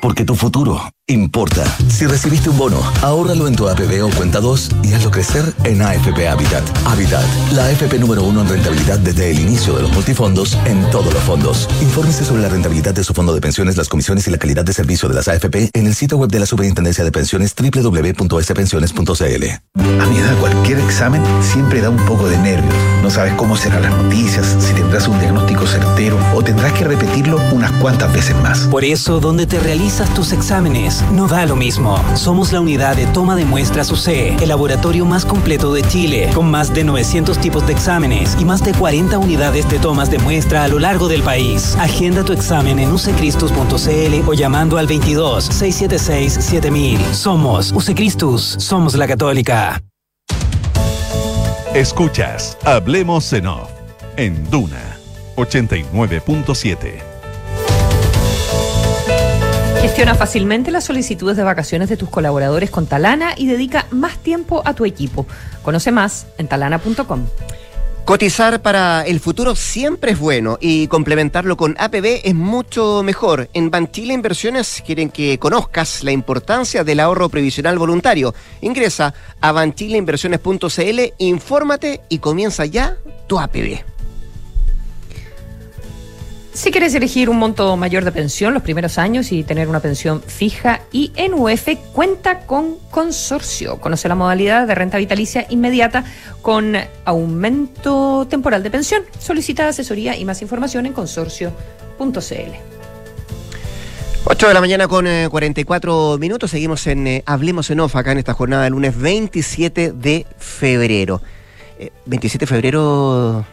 Porque tu futuro importa. Si recibiste un bono, ahórralo en tu APB o cuenta 2 y hazlo crecer en AFP Habitat. Habitat, la AFP número uno en rentabilidad desde el inicio de los multifondos en todos los fondos. Infórmese sobre la rentabilidad de su fondo de pensiones, las comisiones y la calidad de servicio de las AFP en el sitio web de la Superintendencia de Pensiones www.spensiones.cl. A mi edad, cualquier examen siempre da un poco de nervios. No sabes cómo serán las noticias, si tendrás un diagnóstico certero o tendrás que repetirlo unas cuantas veces más. Por eso, donde te realizas tus exámenes, no da lo mismo. Somos la unidad de toma de muestras UC, el laboratorio más completo de Chile, con más de 900 tipos de exámenes y más de 40 unidades de tomas de muestra a lo largo del país. Agenda tu examen en ucecristus.cl o llamando al 22 676 7000. Somos UCECristus, somos la católica. Escuchas Hablemos en Off en Duna 89.7. Gestiona fácilmente las solicitudes de vacaciones de tus colaboradores con Talana y dedica más tiempo a tu equipo. Conoce más en talana.com. Cotizar para el futuro siempre es bueno y complementarlo con APB es mucho mejor. En Banchile Inversiones quieren que conozcas la importancia del ahorro previsional voluntario. Ingresa a banchileinversiones.cl, infórmate y comienza ya tu APB. Si quieres elegir un monto mayor de pensión los primeros años y tener una pensión fija y en UF, cuenta con consorcio. Conoce la modalidad de renta vitalicia inmediata con aumento temporal de pensión. Solicita asesoría y más información en consorcio.cl. 8 de la mañana con 44 minutos. Seguimos en eh, Hablemos en OFF acá en esta jornada del lunes 27 de febrero. Eh, 27 de febrero,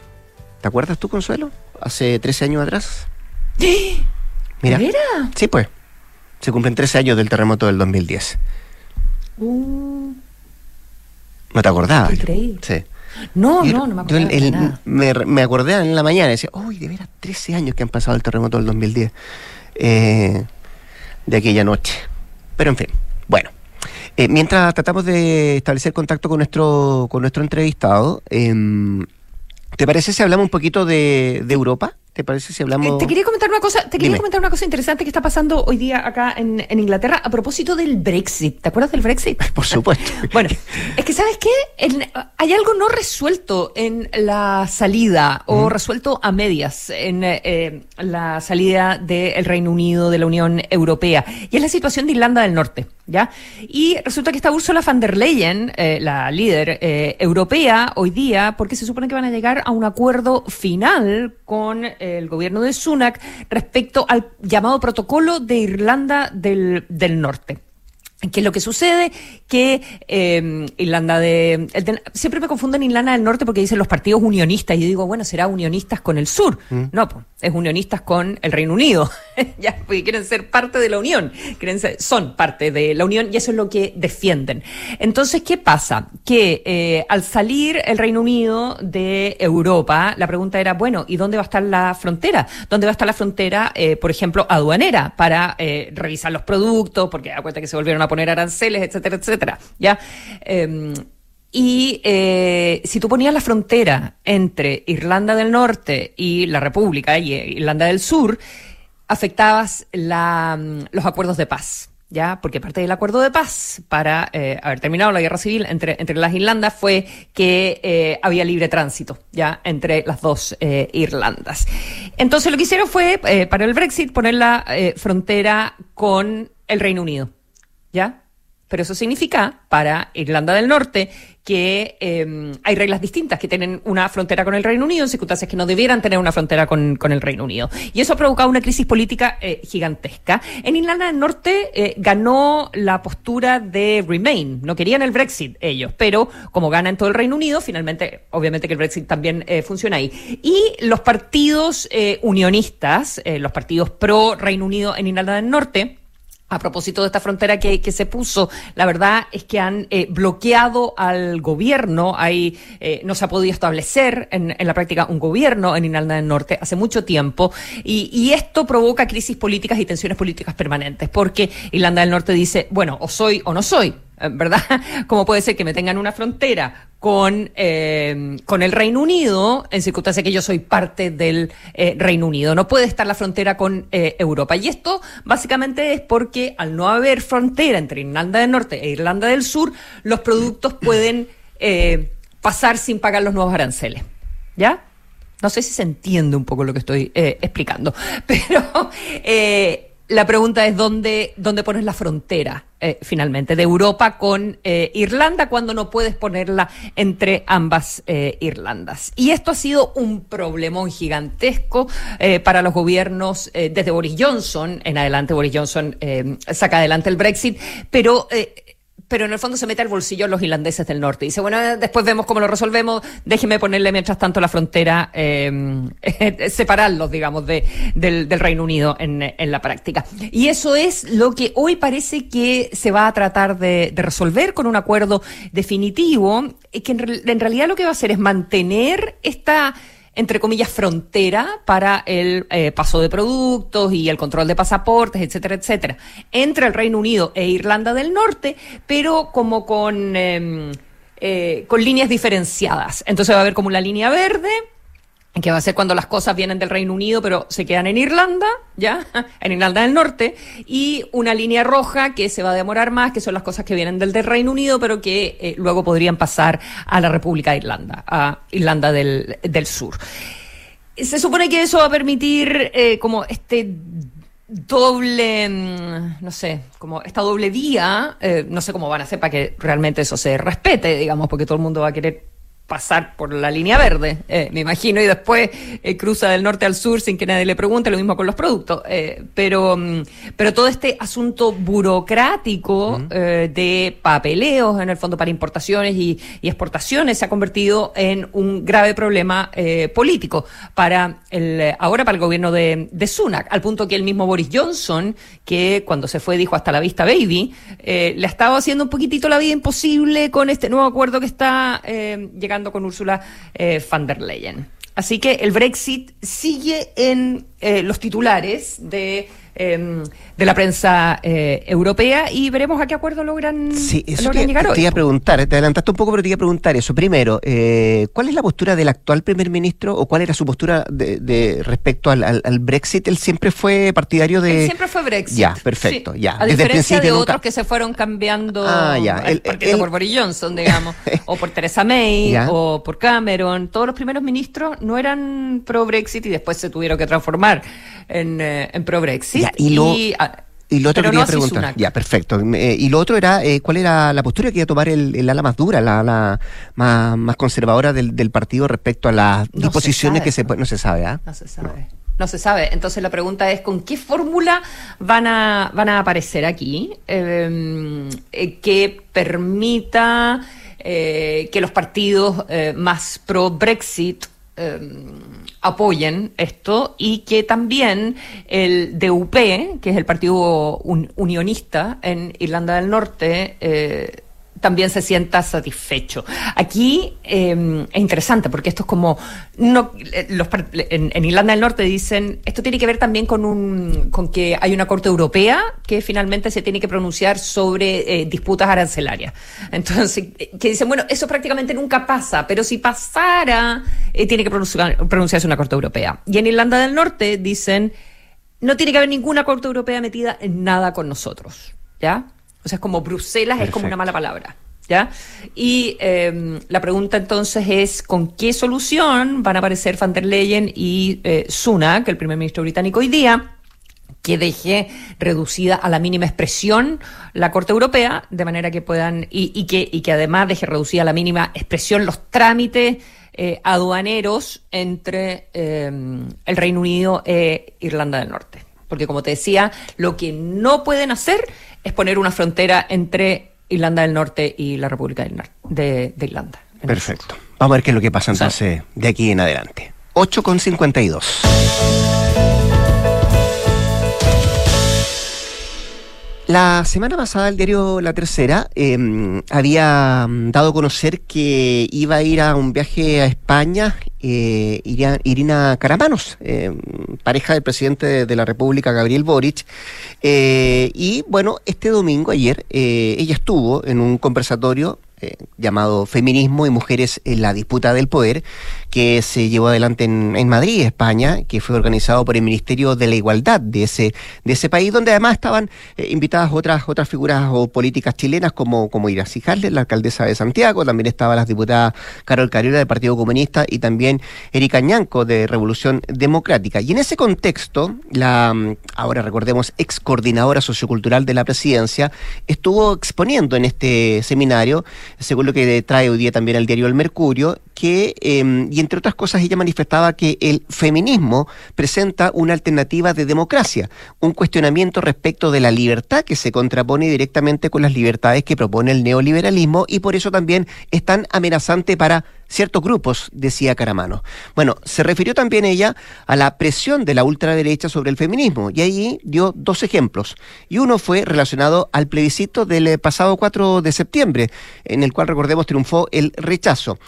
¿te acuerdas tú, Consuelo? Hace 13 años atrás. Mira. ¿De Sí, pues. Se cumplen 13 años del terremoto del 2010. Uh, ¿No te acordabas? increíble. Sí. No, Yo- no, no me yo acuerdo. el- de nada. me, me acordé en la mañana y decía, uy, de veras, 13 años que han pasado el terremoto del 2010. eh, de aquella noche. Pero en fin, bueno. Eh, mientras tratamos de establecer contacto con nuestro, con nuestro entrevistado, em, ¿te parece si hablamos un poquito de, de Europa? ¿Te parece si hablamos...? Eh, Te quería comentar una cosa, te quería Dime. comentar una cosa interesante que está pasando hoy día acá en, en Inglaterra a propósito del Brexit. ¿Te acuerdas del Brexit? Por supuesto. Bueno, es que ¿sabes qué? En- hay algo no resuelto en la salida o resuelto a medias en eh, la salida del Reino Unido de la Unión Europea y es la situación de Irlanda del Norte, ¿ya? Y resulta que está Ursula von der Leyen, eh, la líder eh, europea hoy día, porque se supone que van a llegar a un acuerdo final con el gobierno de Sunak respecto al llamado protocolo de Irlanda del, Norte. ¿Qué es lo que sucede? Que eh, Irlanda de, el Siempre me confunden Irlanda del Norte porque dicen los partidos unionistas. Y yo digo, bueno, será unionistas con el sur. No, pues, es unionistas con el Reino Unido. ya, porque quieren ser parte de la Unión. Quieren ser- son parte de la Unión y eso es lo que defienden. Entonces, ¿qué pasa? Que eh, al salir el Reino Unido de Europa, la pregunta era, bueno, ¿y dónde va a estar la frontera? ¿Dónde va a estar la frontera, eh, por ejemplo, aduanera para eh, revisar los productos? Porque da cuenta que se volvieron a poner aranceles, etcétera, etcétera. ¿Ya? Em, y eh, si tú ponías la frontera entre Irlanda del Norte y la República y eh, Irlanda del Sur, afectabas mm, los acuerdos de paz. ¿Ya? Porque parte del acuerdo de paz para eh, haber terminado la guerra civil entre, entre las Irlandas fue que había libre tránsito, ¿ya? Entre las dos Irlandas. Entonces lo que hicieron fue, para el Brexit, poner la frontera con el Reino Unido, ¿ya? Pero eso significa para Irlanda del Norte que eh, hay reglas distintas, que tienen una frontera con el Reino Unido en circunstancias que no debieran tener una frontera con, con el Reino Unido. Y eso ha provocado una crisis política eh, gigantesca. En Irlanda del Norte eh, ganó la postura de Remain. No querían el Brexit ellos, pero como gana en todo el Reino Unido, finalmente, obviamente que el Brexit también eh, funciona ahí. Y los partidos unionistas, los partidos pro Reino Unido en Irlanda del Norte, a propósito de esta frontera que, que se puso, la verdad es que han eh, bloqueado al gobierno. Hay, eh, no se ha podido establecer en, en la práctica un gobierno en Irlanda del Norte hace mucho tiempo. Y, y esto provoca crisis políticas y tensiones políticas permanentes, porque Irlanda del Norte dice, bueno, o soy o no soy. Eh, ¿verdad? Como puede ser que me tengan una frontera con, eh, con el Reino Unido, en circunstancia que yo soy parte del eh, Reino Unido. No puede estar la frontera con eh, Europa. Y esto básicamente es porque al no haber frontera entre Irlanda del Norte e Irlanda del Sur, los productos pueden pasar sin pagar los nuevos aranceles. ¿Ya? No sé si se entiende un poco lo que estoy explicando, pero la pregunta es dónde, dónde pones la frontera eh, finalmente de Europa con eh, Irlanda cuando no puedes ponerla entre ambas eh, Irlandas. Y esto ha sido un problemón gigantesco para los gobiernos desde Boris Johnson en adelante. Boris Johnson saca adelante el Brexit, pero pero en el fondo se mete al bolsillo los irlandeses del norte. Y dice, bueno, eh, después vemos cómo lo resolvemos, déjeme ponerle mientras tanto la frontera, eh, separarlos, digamos, de, del, Reino Unido en, en, la práctica. Y eso es lo que hoy parece que se va a tratar de, resolver con un acuerdo definitivo, que en, en realidad lo que va a hacer es mantener esta entre comillas, frontera para el eh, paso de productos y el control de pasaportes, etcétera, etcétera, entre el Reino Unido e Irlanda del Norte, pero como con, eh, eh, con líneas diferenciadas. Entonces va a haber como una línea verde, que va a ser cuando las cosas vienen del Reino Unido, pero se quedan en Irlanda, ¿ya? En Irlanda del Norte, y una línea roja que se va a demorar más, que son las cosas que vienen del, Reino Unido, pero que eh, luego podrían pasar a la República de Irlanda, a Irlanda del, del Sur. Se supone que eso va a permitir eh, como este doble, no sé, como esta doble vía, eh, no sé cómo van a hacer para que realmente eso se respete, digamos, porque todo el mundo va a querer pasar por la línea verde, eh, me imagino, y después eh, cruza del norte al sur sin que nadie le pregunte, lo mismo con los productos. Eh, pero, pero todo este asunto burocrático uh -huh. de papeleos, en el fondo, para importaciones y, y, exportaciones, se ha convertido en un grave problema político para el, ahora para el gobierno de, de, Sunak, al punto que el mismo Boris Johnson, que cuando se fue dijo hasta la vista baby, le ha estado haciendo un poquitito la vida imposible con este nuevo acuerdo que está llegando con Úrsula eh, van der Leyen. Así que el Brexit sigue en eh, los titulares de eh, de la prensa eh, europea y veremos a qué acuerdo logran, sí, eso logran te, llegar te, hoy. Te iba a preguntar, te adelantaste un poco, pero te iba a preguntar eso. Primero, eh, ¿cuál es la postura del actual primer ministro o cuál era su postura de, de respecto al, al, al, Brexit? Él siempre fue partidario de. Él siempre fue Brexit. Ya, perfecto, sí. ya. A Desde diferencia de nunca... otros que se fueron cambiando ah, ya. el, partido por Boris Johnson, digamos, o por Theresa May, ya. o por Cameron. Todos los primeros ministros no eran pro Brexit y después se tuvieron que transformar en, eh, en pro Brexit. Y lo... Y, ah, y lo otro quería no preguntar. Ya, perfecto. Eh, y lo otro era, eh, ¿cuál era la postura que iba a tomar el, el ala más dura, la ala más, más conservadora del, del, partido respecto a las No disposiciones se que se No se sabe, ¿ah? No se sabe. No se sabe. Entonces la pregunta es con qué fórmula van a, van a aparecer aquí eh, que permita eh, que los partidos eh, más pro Brexit eh, apoyen esto y que también el DUP, que es el partido un, unionista en Irlanda del Norte, eh, también se sienta satisfecho. Aquí eh, es interesante porque esto es como no, los, en, Irlanda del Norte dicen esto tiene que ver también con un con que hay una corte europea que finalmente se tiene que pronunciar sobre eh, disputas arancelarias. Entonces que dicen bueno eso prácticamente nunca pasa, pero si pasara eh, tiene que pronunciar, pronunciarse una corte europea. Y en Irlanda del Norte dicen no tiene que haber ninguna corte europea metida en nada con nosotros, ¿ya? O sea, es como Bruselas Perfecto. es como una mala palabra. ¿Ya? Y eh, la pregunta entonces es con qué solución van a aparecer Van der Leyen y eh, Sunak, el primer ministro británico hoy día, que deje reducida a la mínima expresión la Corte Europea, de manera que puedan, y, y, que, y que además deje reducida a la mínima expresión los trámites eh, aduaneros entre el Reino Unido e Irlanda del Norte. Porque como te decía, lo que no pueden hacer es poner una frontera entre Irlanda del Norte y la República de, de Irlanda. Perfecto. Vamos a ver qué es lo que pasa entonces de aquí en adelante. 8 La semana pasada el diario La Tercera eh, había mm, dado a conocer que iba a ir a un viaje a España eh, Irina Caramanos, eh, pareja del presidente de, de la República, Gabriel Boric. Eh, y bueno, este domingo, ayer, eh, ella estuvo en un conversatorio eh, llamado Feminismo y Mujeres en la Disputa del Poder, que se llevó adelante en, en Madrid, España, que fue organizado por el Ministerio de la Igualdad de ese, de ese país, donde además estaban eh, invitadas otras, otras figuras o políticas chilenas como, como Iracy la alcaldesa de Santiago, también estaban las diputadas Carol Cariola del Partido Comunista y también Erika Ñanco de Revolución Democrática. Y en ese contexto, la mm, ahora recordemos ex coordinadora sociocultural de la presidencia estuvo exponiendo en este seminario, según lo que trae hoy día también el diario El Mercurio, que, eh, y entre otras cosas, ella manifestaba que el feminismo presenta una alternativa de democracia, un cuestionamiento respecto de la libertad que se contrapone directamente con las libertades que propone el neoliberalismo y por eso también es tan amenazante para ciertos grupos, decía Caramano. Bueno, se refirió también ella a la presión de la ultraderecha sobre el feminismo y ahí dio dos ejemplos. Y uno fue relacionado al plebiscito del eh, pasado 4 de septiembre, en el cual, recordemos, triunfó el rechazo.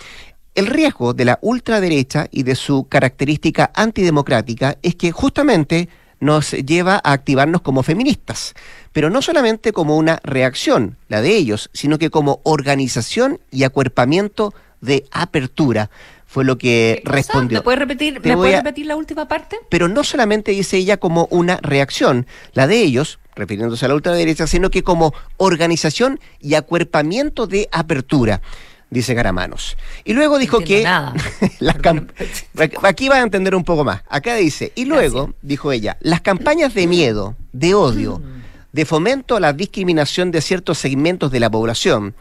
El riesgo de la ultraderecha y de su característica antidemocrática es que justamente nos lleva a activarnos como feministas, pero no solamente como una reacción, la de ellos, sino que como organización y acuerpamiento de apertura. Fue lo que respondió. ¿Me puedes repetir, Te ¿me voy puedes a- repetir la última parte? pero no solamente dice ella como una reacción, la de ellos, refiriéndose a la ultraderecha, sino que como organización y acuerpamiento de apertura, dice Garamanos. Y luego dijo que las cam- aquí va a entender un poco más. Acá dice, y luego, dijo ella, las campañas de miedo, de odio, de fomento a la discriminación de ciertos segmentos de la población,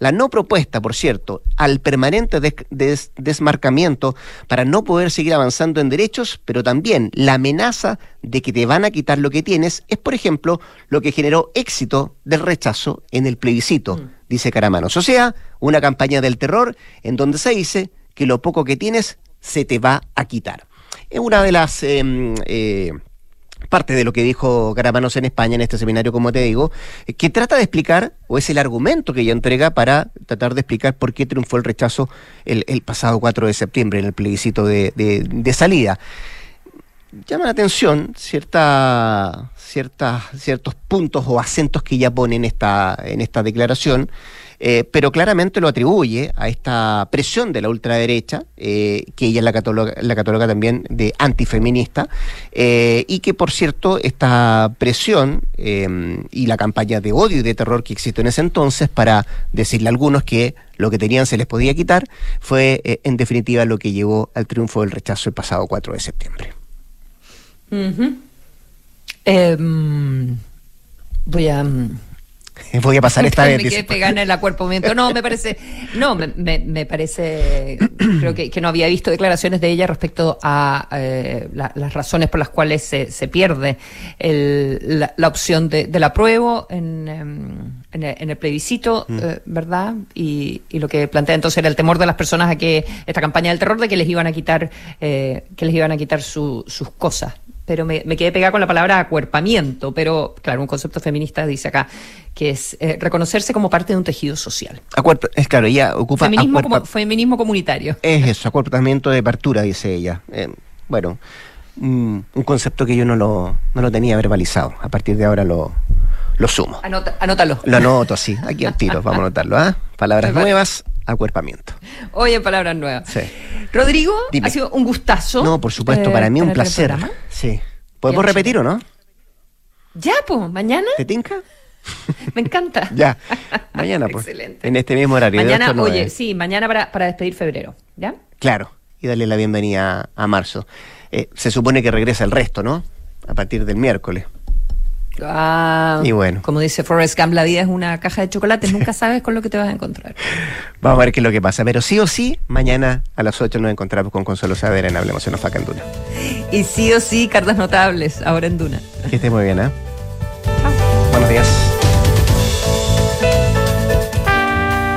la no propuesta, por cierto, al permanente des- des- desmarcamiento para no poder seguir avanzando en derechos, pero también la amenaza de que te van a quitar lo que tienes, es, por ejemplo, lo que generó éxito del rechazo en el plebiscito, dice Caramanos. O sea, una campaña del terror en donde se dice que lo poco que tienes se te va a quitar. Es una de las... em, eh, parte de lo que dijo Garamanos en España en este seminario, como te digo, eh, que trata de explicar, o es el argumento que ella entrega para tratar de explicar por qué triunfó el rechazo el, pasado 4 de septiembre en el plebiscito de, de- de salida. Llama la atención cierta, ciertas, ciertos puntos o acentos que ella pone en esta, en esta declaración, eh, pero claramente lo atribuye a esta presión de la ultraderecha, eh, que ella la cataloga, la cataloga también de antifeminista, eh, y que por cierto esta presión y la campaña de odio y de terror que existió en ese entonces para decirle a algunos que lo que tenían se les podía quitar, fue en definitiva lo que llevó al triunfo del rechazo el pasado 4 de septiembre. Em, voy a... mm, Voy a pasar esta me vez. quedé dice. pegada en el acuerpamiento. No, me parece, no, me, me- me parece, creo que, que no había visto declaraciones de ella respecto a eh, la- las razones por las cuales se, se pierde el- la, la opción de, del apruebo en, em, en, el, en el plebiscito, Mm. eh, ¿verdad? Y, y lo que plantea entonces era el temor de las personas a que esta campaña del terror de que les iban a quitar, eh, que les iban a quitar su- sus cosas pero me, me quedé pegada con la palabra acuerpamiento, pero claro, un concepto feminista dice acá que es eh, reconocerse como parte de un tejido social. Acuerp- es claro, ella ocupa Feminismo, acuerpa- como, feminismo comunitario. Es eso, acuerpamiento de apertura, dice ella. Eh, bueno, mm, un concepto que yo no lo, no lo tenía verbalizado. A partir de ahora lo, lo sumo. Anota- anótalo. Lo anoto, sí, aquí al tiro, vamos a anotarlo. ¿ah? Palabras nuevas, acuerpamiento. Oye, palabras nuevas. Sí. Rodrigo, Dime. ha sido un gustazo. No, por supuesto, eh, para mí un placer. Sí. ¿Podemos repetir o no? Ya, pues, mañana. ¿Te tinca? Me encanta. Ya. Mañana, pues. Excelente. En este mismo horario. Mañana, 8 a 9. oye, sí, mañana para, para despedir febrero, ¿ya? Claro, y darle la bienvenida a marzo. Eh, se supone que regresa el resto, ¿no? A partir del miércoles. Ah, Y bueno. Como dice Forrest Gump, la vida es una caja de chocolates, nunca sabes con lo que te vas a encontrar. Vamos a ver qué es lo que pasa. Pero sí o sí, mañana a las 8 nos encontramos con Consuelo Saavedra en Hablemos en Ofaca en Duna. Y sí o sí, cartas notables, ahora en Duna. Que esté muy bien, ¿eh? Buenos días.